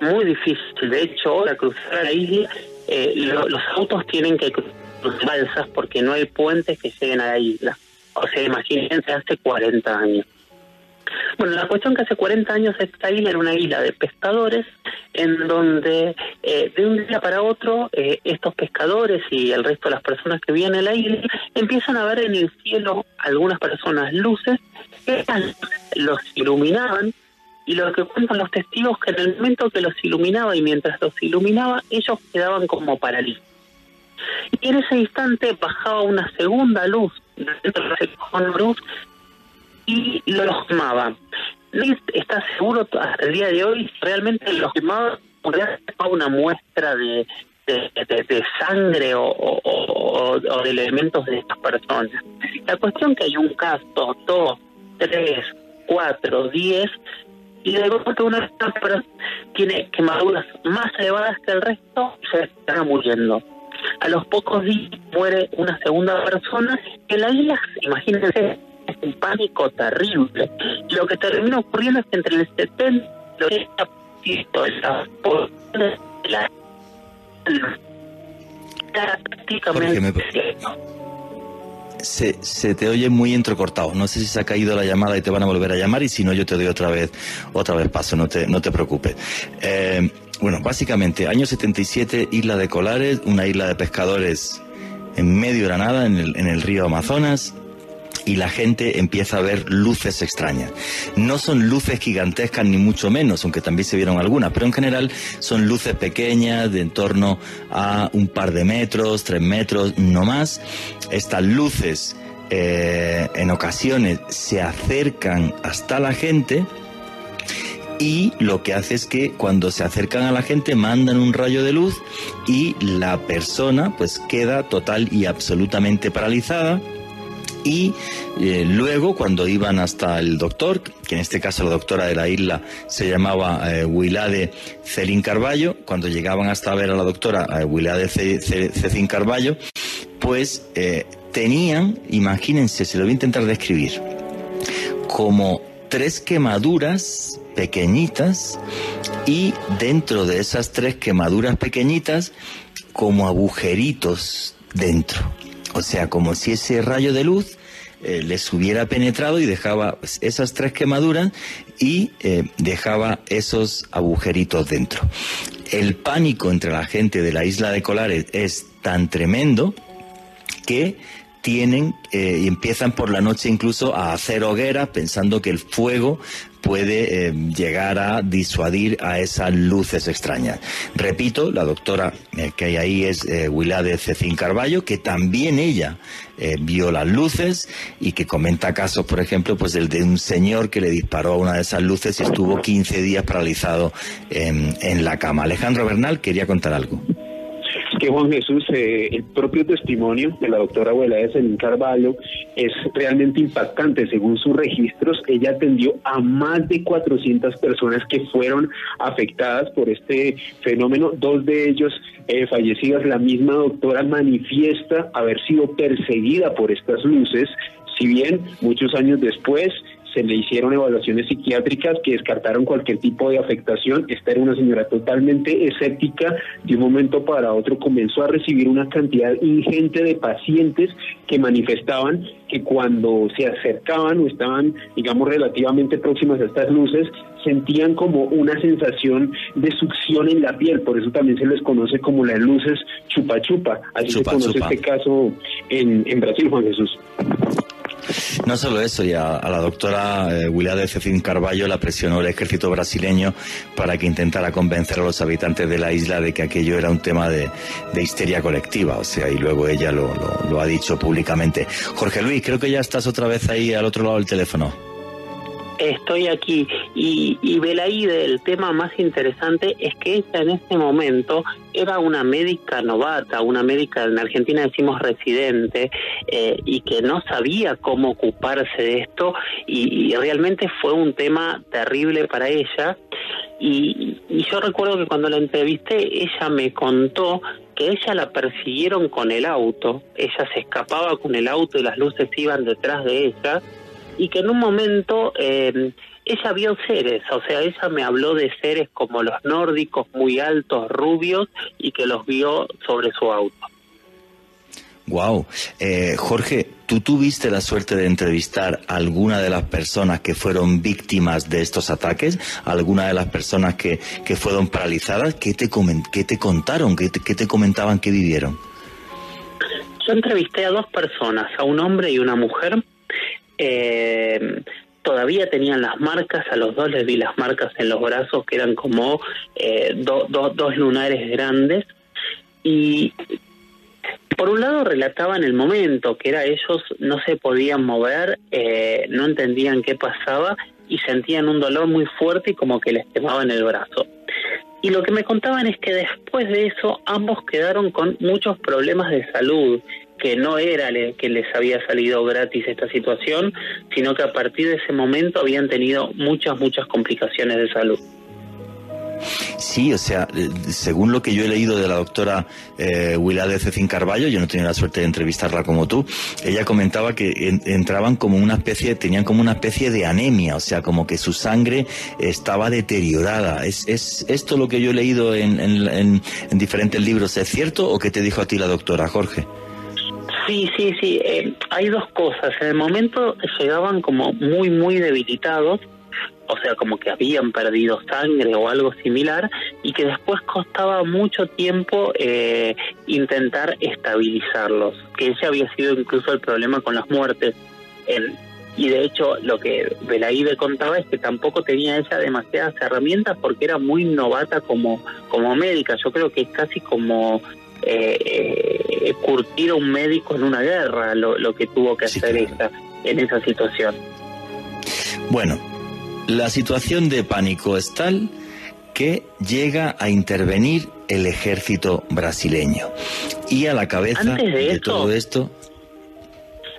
muy difícil. De hecho, para cruzar la isla, eh, los autos tienen que cruzar balsas porque no hay puentes que lleguen a la isla. O sea, imagínense hace 40 años. Bueno, la cuestión que hace 40 años esta isla era una isla de pescadores en donde eh, de un día para otro eh, estos pescadores y el resto de las personas que viven en la isla empiezan a ver en el cielo algunas personas luces que los iluminaban y lo que cuentan los testigos que en el momento que los iluminaba y mientras los iluminaba ellos quedaban como paralíticos. Y en ese instante bajaba una segunda luz dentro de ese luz y los quemaba. Liz está seguro hasta el día de hoy realmente los quemaba una muestra de, de, sangre o, de elementos de estas personas. La cuestión que hay un caso, dos, tres, cuatro, diez, y de golpe una persona tiene quemaduras más elevadas que el resto se está muriendo. A los pocos días muere una segunda persona en la isla, imagínense, un pánico terrible. Lo que termina ocurriendo es que entre el 70 y el 80% de la se, se, te oye muy entrecortado. No sé si se ha caído la llamada y te van a volver a llamar y si no yo te doy otra vez otra vez paso, no te, no te preocupes. Eh, bueno, básicamente, año 77, isla de Colares, una isla de pescadores en medio de Granada, en el, en el río Amazonas, y la gente empieza a ver luces extrañas. No son luces gigantescas ni mucho menos, aunque también se vieron algunas, pero en general son luces pequeñas de en torno a un par de metros, tres metros, no más. Estas luces eh, en ocasiones se acercan hasta la gente y lo que hace es que cuando se acercan a la gente mandan un rayo de luz y la persona pues queda total y absolutamente paralizada y eh, luego cuando iban hasta el doctor, que en este caso la doctora de la isla se llamaba eh, Celín Carballo, cuando llegaban hasta ver a la doctora eh, Celín Carballo, pues eh, tenían, imagínense, se lo voy a intentar describir, como tres quemaduras pequeñitas y dentro de esas tres quemaduras pequeñitas como agujeritos dentro. O sea, como si ese rayo de luz eh, les hubiera penetrado y dejaba esas tres quemaduras y eh, dejaba esos agujeritos dentro. El pánico entre la gente de la isla de Colares es tan tremendo que tienen eh, y empiezan por la noche incluso a hacer hogueras pensando que el fuego puede eh, llegar a disuadir a esas luces extrañas. Repito, la doctora eh, que hay ahí es eh, Willade Cecín Carballo, que también ella vio las luces y que comenta casos, por ejemplo, pues el de un señor que le disparó a una de esas luces y estuvo 15 días paralizado en, en la cama. Alejandro Bernal quería contar algo que Juan Jesús, eh, el propio testimonio de la doctora abuela de Selin Carvalho es realmente impactante. Según sus registros, ella atendió a más de 400 personas que fueron afectadas por este fenómeno, dos de ellos eh, fallecidas. La misma doctora manifiesta haber sido perseguida por estas luces, si bien muchos años después se le hicieron evaluaciones psiquiátricas que descartaron cualquier tipo de afectación. Esta era una señora totalmente escéptica. De un momento para otro comenzó a recibir una cantidad ingente de pacientes que manifestaban que cuando se acercaban o estaban, digamos, relativamente próximas a estas luces, sentían como una sensación de succión en la piel, por eso también se les conoce como las luces chupa chupa, así se conoce este caso en, en Brasil, Juan Jesús. No solo eso, y a, la doctora eh, de Cecín Carballo la presionó el ejército brasileño para que intentara convencer a los habitantes de la isla de que aquello era un tema de, histeria colectiva, o sea, y luego ella lo, lo ha dicho públicamente. Jorge Luis, creo que ya estás otra vez ahí al otro lado del teléfono. Estoy aquí y, y Belaide, el tema más interesante es que ella en ese momento era una médica novata, una médica en Argentina decimos residente eh, y que no sabía cómo ocuparse de esto y, realmente fue un tema terrible para ella. Y, y yo recuerdo que cuando la entrevisté ella me contó que ella la persiguieron con el auto, ella se escapaba con el auto y las luces iban detrás de ella y que en un momento eh, ella vio seres, o sea, ella me habló de seres como los nórdicos, muy altos, rubios, y que los vio sobre su auto. Wow. Eh, Jorge, ¿tú tuviste la suerte de entrevistar a alguna de las personas que fueron víctimas de estos ataques? ¿Alguna de las personas que, que fueron paralizadas? ¿Qué te, qué te contaron? ¿Qué te, ¿Qué te comentaban que vivieron? Yo entrevisté a dos personas, a un hombre y una mujer, eh, todavía tenían las marcas, a los dos les vi las marcas en los brazos que eran como eh, dos lunares grandes y por un lado relataban el momento, que era ellos no se podían mover, eh, no entendían qué pasaba y sentían un dolor muy fuerte y como que les quemaban el brazo. Y lo que me contaban es que después de eso ambos quedaron con muchos problemas de salud que no era que les había salido gratis esta situación, sino que a partir de ese momento habían tenido muchas, muchas complicaciones de salud. Sí, o sea, eh, según lo que yo he leído de la doctora eh, Willade Cecín Carballo, yo no tenía la suerte de entrevistarla como tú, ella comentaba que entraban como una especie, tenían como una especie de anemia, o sea, como que su sangre estaba deteriorada. ¿Es, es esto lo que yo he leído en, en, en diferentes libros? ¿Es cierto o qué te dijo a ti la doctora, Jorge? Sí, sí, sí. Eh, hay dos cosas. En el momento llegaban como muy, muy debilitados, o sea, como que habían perdido sangre o algo similar, y que después costaba mucho tiempo eh, intentar estabilizarlos, que ese había sido incluso el problema con las muertes. y de hecho, lo que Belaide contaba es que tampoco tenía ella demasiadas herramientas porque era muy novata como, como médica. Yo creo que es casi como eh, curtir a un médico en una guerra, lo, que tuvo que hacer esta, en esa situación. Bueno, la situación de pánico es tal que llega a intervenir el ejército brasileño. Y a la cabeza de, todo esto...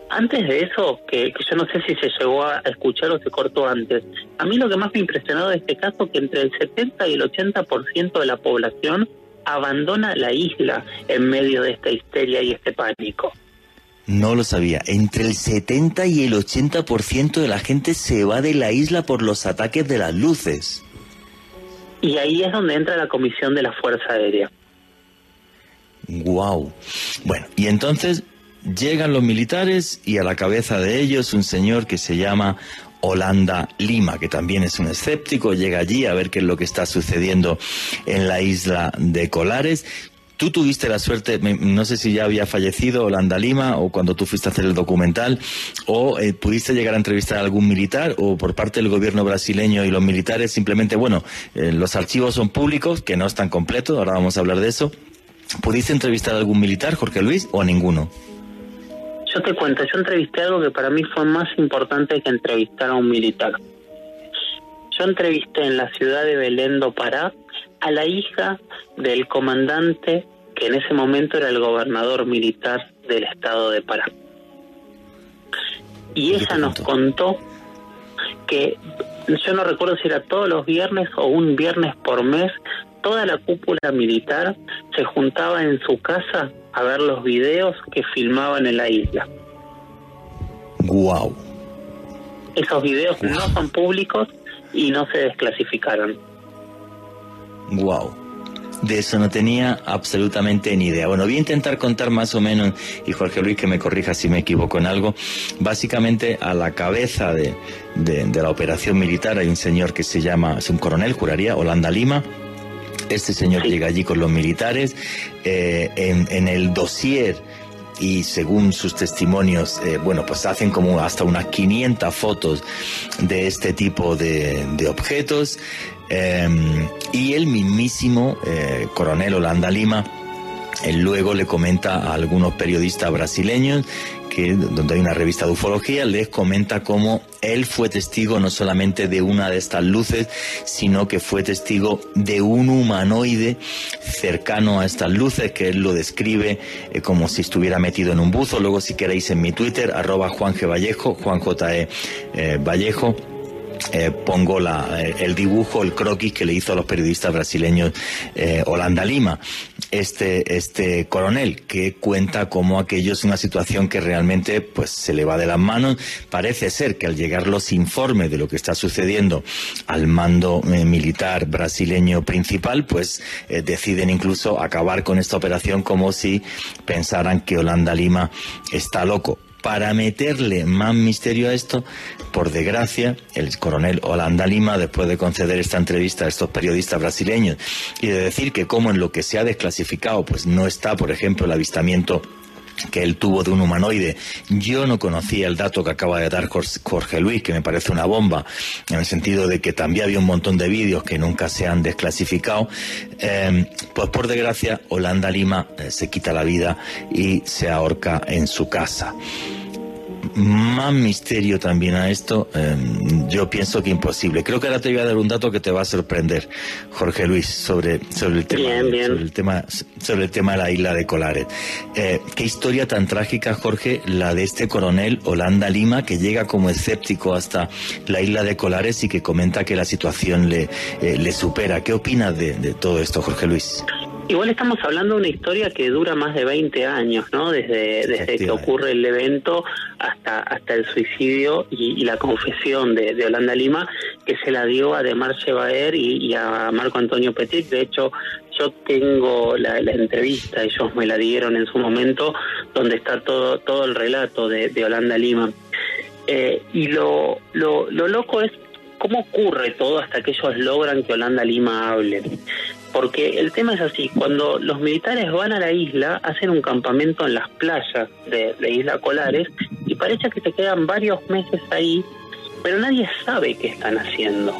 Antes de eso, que, que, yo no sé si se llegó a escuchar o se cortó antes, a mí lo que más me impresionó de este caso es que entre el 70 y el 80% de la población abandona la isla en medio de esta histeria y este pánico. No lo sabía. Entre el 70 y el 80% de la gente se va de la isla por los ataques de las luces. Y ahí es donde entra la comisión de la Fuerza Aérea. Wow. Bueno, y entonces llegan los militares y a la cabeza de ellos un señor que se llama Holanda Lima, que también es un escéptico, llega allí a ver qué es lo que está sucediendo en la isla de Colares. Tú tuviste la suerte, no sé si ya había fallecido Holanda Lima o cuando tú fuiste a hacer el documental, o eh, pudiste llegar a entrevistar a algún militar o por parte del gobierno brasileño y los militares simplemente, bueno, eh, los archivos son públicos, que no están completos, ahora vamos a hablar de eso. ¿Pudiste entrevistar a algún militar, Jorge Luis, o a ninguno? Yo te cuento, yo entrevisté algo que para mí fue más importante que entrevistar a un militar. Yo entrevisté en la ciudad de Belén do Pará a la hija del comandante que en ese momento era el gobernador militar del estado de Pará. Y ella nos contó que yo no recuerdo si era todos los viernes o un viernes por mes, toda la cúpula militar se juntaba en su casa a ver los videos que filmaban en la isla. Wow. Esos videos no son públicos y no se desclasificaron. Wow. De eso no tenía absolutamente ni idea. Bueno, voy a intentar contar más o menos, y Jorge Luis que me corrija si me equivoco en algo. Básicamente a la cabeza de, de, la operación militar hay un señor que se llama, es un coronel, juraría, Holanda Lima, este señor llega allí con los militares. Eh, en, el dossier y según sus testimonios, eh, bueno, pues hacen como hasta unas 500 fotos de este tipo de, objetos. Em, y el mismísimo eh, coronel Holanda Lima luego le comenta a algunos periodistas brasileños donde hay una revista de ufología, les comenta cómo él fue testigo no solamente de una de estas luces, sino que fue testigo de un humanoide cercano a estas luces, que él lo describe eh, como si estuviera metido en un buzo. Luego, si queréis, en mi Twitter, arroba Juan. Vallejo, Juan J. E. Eh, Vallejo eh, pongo la, el dibujo, el croquis que le hizo a los periodistas brasileños Holanda Lima, este, este coronel, que cuenta cómo aquello es una situación que realmente pues, se le va de las manos. Parece ser que al llegar los informes de lo que está sucediendo al mando militar brasileño principal, pues deciden incluso acabar con esta operación como si pensaran que Holanda Lima está loco para meterle más misterio a esto, por desgracia, el coronel Holanda Lima, después de conceder esta entrevista a estos periodistas brasileños y de decir que como en lo que se ha desclasificado, pues no está, por ejemplo, el avistamiento que él tuvo de un humanoide. Yo no conocía el dato que acaba de dar Jorge Luis, que me parece una bomba, en el sentido de que también había un montón de vídeos que nunca se han desclasificado. Eh, pues por desgracia, Holanda Lima eh, se quita la vida y se ahorca en su casa. Más misterio también a esto, em, yo pienso que imposible. Creo que ahora te voy a dar un dato que te va a sorprender, Jorge Luis, sobre, sobre, el, tema, sobre el tema sobre el tema de la isla de Colares. Eh, qué historia tan trágica, Jorge, la de este coronel Holanda Lima, que llega como escéptico hasta la isla de Colares y que comenta que la situación le, eh, le supera. ¿Qué opinas de, de todo esto, Jorge Luis? Igual estamos hablando de una historia que dura más de 20 años, ¿no? Desde, desde que ocurre el evento hasta hasta el suicidio y, la confesión de, de, Holanda Lima, que se la dio a Demar Chevaer y, y, a Marco Antonio Petit. De hecho, yo tengo la, la, entrevista, ellos me la dieron en su momento, donde está todo todo el relato de, de Holanda Lima. Eh, y lo, lo, lo loco es cómo ocurre todo hasta que ellos logran que Holanda Lima hable porque el tema es así, cuando los militares van a la isla, hacen un campamento en las playas de, la Isla Colares y parece que se quedan varios meses ahí, pero nadie sabe qué están haciendo.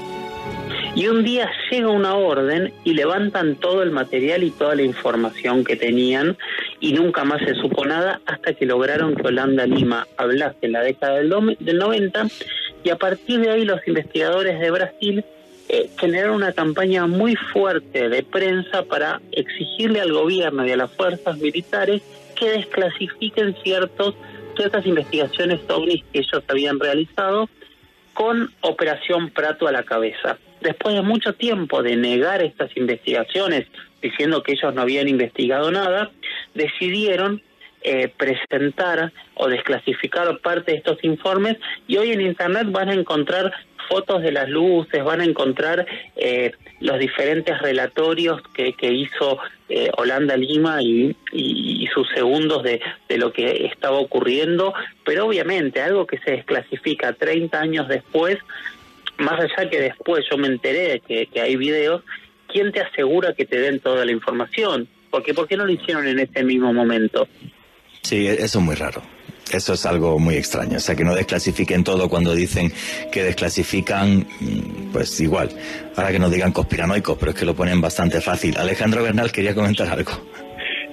Y un día llega una orden y levantan todo el material y toda la información que tenían y nunca más se supo nada hasta que lograron que Holanda Lima hablase en la década del 90 y a partir de ahí los investigadores de Brasil eh, generar una campaña muy fuerte de prensa para exigirle al gobierno y a las fuerzas militares que desclasifiquen ciertos ciertas investigaciones ovnis que ellos habían realizado con Operación Prato a la cabeza. Después de mucho tiempo de negar estas investigaciones, diciendo que ellos no habían investigado nada, decidieron eh, presentar o desclasificar parte de estos informes y hoy en Internet van a encontrar fotos de las luces, van a encontrar eh, los diferentes relatorios que, hizo eh, Holanda Lima y, y, sus segundos de, de, lo que estaba ocurriendo, pero obviamente algo que se desclasifica 30 años después, más allá que después yo me enteré que hay videos, ¿quién te asegura que te den toda la información? Porque ¿por qué no lo hicieron en ese mismo momento? Sí, eso es muy raro. Eso es algo muy extraño. O sea, que no desclasifiquen todo cuando dicen que desclasifican, mm, pues igual. Ahora que nos digan conspiranoicos, pero es que lo ponen bastante fácil. Alejandro Bernal quería comentar algo.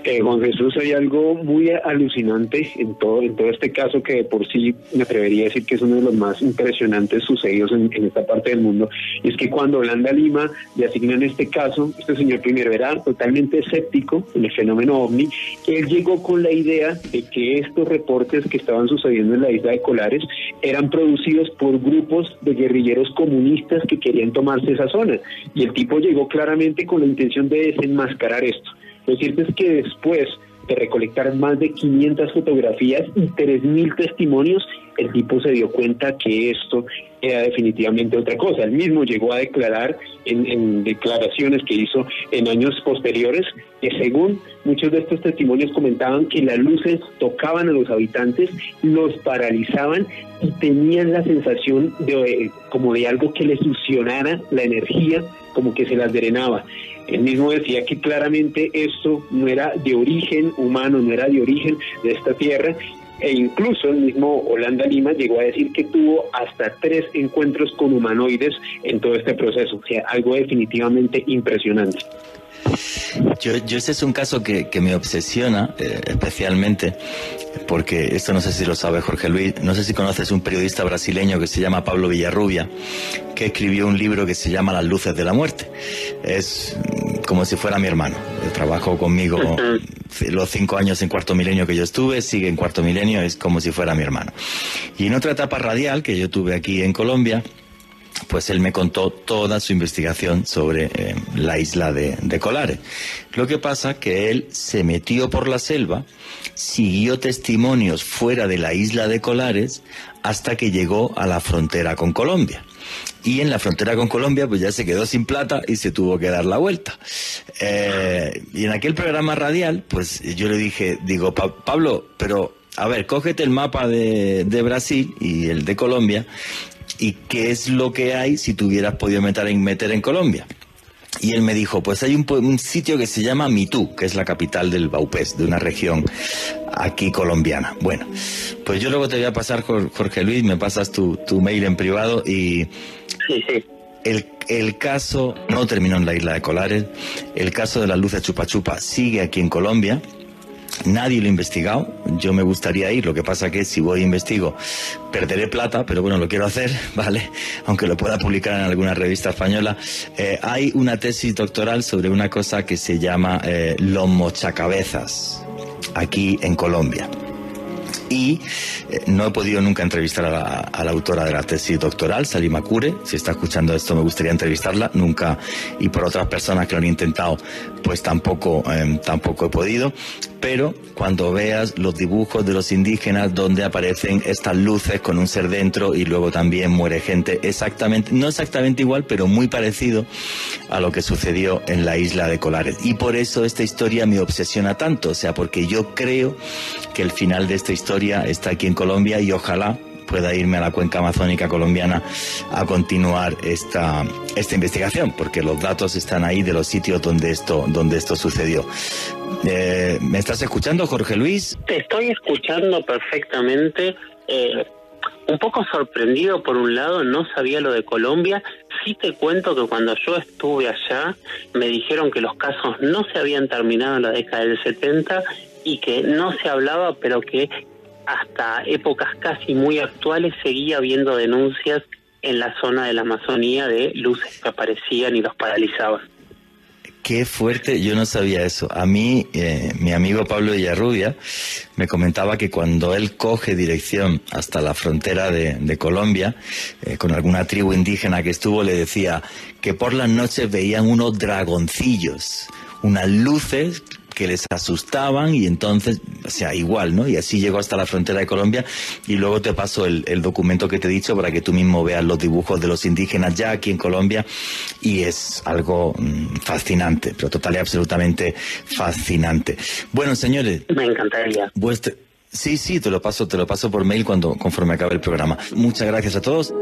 Eh, Juan Jesús, hay algo muy alucinante en todo, en todo este caso que por sí me atrevería a decir que es uno de los más impresionantes sucedidos en, en esta parte del mundo. Y es que cuando Holanda Lima le asignan este caso, este señor primero era totalmente escéptico en el fenómeno ovni, él llegó con la idea de que estos reportes que estaban sucediendo en la isla de Colares eran producidos por grupos de guerrilleros comunistas que querían tomarse esa zona. Y el tipo llegó claramente con la intención de desenmascarar esto. Lo cierto es que después de recolectar más de 500 fotografías y 3.000 testimonios, el tipo se dio cuenta que esto era definitivamente otra cosa. Él mismo llegó a declarar en, declaraciones que hizo en años posteriores que según muchos de estos testimonios comentaban que las luces tocaban a los habitantes, los paralizaban y tenían la sensación de como de algo que les succionara la energía, como que se las drenaba. Él mismo decía que claramente esto no era de origen humano, no era de origen de esta tierra, e incluso el mismo Holanda Lima llegó a decir que tuvo hasta tres encuentros con humanoides en todo este proceso, o sea, algo definitivamente impresionante. Yo, yo ese es un caso que, que me obsesiona eh, especialmente, porque esto no sé si lo sabe Jorge Luis, no sé si conoces un periodista brasileño que se llama Pablo Villarrubia, que escribió un libro que se llama Las luces de la muerte. Es como si fuera mi hermano. Trabajó conmigo los cinco años en cuarto milenio que yo estuve, sigue en cuarto milenio, es como si fuera mi hermano. Y en otra etapa radial que yo tuve aquí en Colombia, pues él me contó toda su investigación sobre eh, la isla de, de, Colares. Lo que pasa que él se metió por la selva, siguió testimonios fuera de la isla de Colares hasta que llegó a la frontera con Colombia. Y en la frontera con Colombia, pues ya se quedó sin plata y se tuvo que dar la vuelta. Eh, y en aquel programa radial, pues yo le dije, digo, pa Pablo, pero a ver, cógete el mapa de, de Brasil y el de Colombia y qué es lo que hay si tú hubieras podido meter en, meter en Colombia. Y él me dijo, pues hay un, un, sitio que se llama Mitú, que es la capital del Baupés, de una región aquí colombiana. Bueno, pues yo luego te voy a pasar, Jorge Luis, me pasas tu, tu mail en privado y... Sí, sí. El, el, caso no terminó en la isla de Colares, el caso de la luz de Chupa Chupa sigue aquí en Colombia Nadie lo ha investigado. Yo me gustaría ir. Lo que pasa que si voy a investigo, perderé plata, pero bueno, lo quiero hacer, ¿vale? Aunque lo pueda publicar en alguna revista española. Eh, hay una tesis doctoral sobre una cosa que se llama eh, los mochacabezas, aquí en Colombia y eh, no he podido nunca entrevistar a la, autora de la tesis doctoral, Salima Cure. Si está escuchando esto, me gustaría entrevistarla. Nunca, y por otras personas que lo han intentado, pues tampoco, em, tampoco he podido. Pero cuando veas los dibujos de los indígenas donde aparecen estas luces con un ser dentro y luego también muere gente, exactamente, no exactamente igual, pero muy parecido a lo que sucedió en la isla de Colares. Y por eso esta historia me obsesiona tanto, o sea, porque yo creo que el final de esta historia está aquí en Colombia y ojalá pueda irme a la cuenca amazónica colombiana a continuar esta, esta investigación, porque los datos están ahí de los sitios donde esto, donde esto sucedió. Eh, ¿Me estás escuchando, Jorge Luis? Te estoy escuchando perfectamente. Eh, un poco sorprendido por un lado, no sabía lo de Colombia. Sí te cuento que cuando yo estuve allá me dijeron que los casos no se habían terminado en la década del 70 y que no se hablaba, pero que hasta épocas casi muy actuales seguía habiendo denuncias en la zona de la Amazonía de luces que aparecían y los paralizaban. Qué fuerte, yo no sabía eso. A mí, eh, mi amigo Pablo Villarrubia me comentaba que cuando él coge dirección hasta la frontera de, Colombia, eh, con alguna tribu indígena que estuvo, le decía que por las noches veían unos dragoncillos, unas luces que les asustaban y entonces, o sea, igual, ¿no? Y así llegó hasta la frontera de Colombia y luego te paso el, documento que te he dicho para que tú mismo veas los dibujos de los indígenas ya aquí en Colombia y es algo mm, fascinante, pero total y absolutamente fascinante. Bueno, señores. Me encantaría. Sí, sí, te lo paso, te lo paso por mail cuando conforme acabe el programa. Muchas gracias a todos.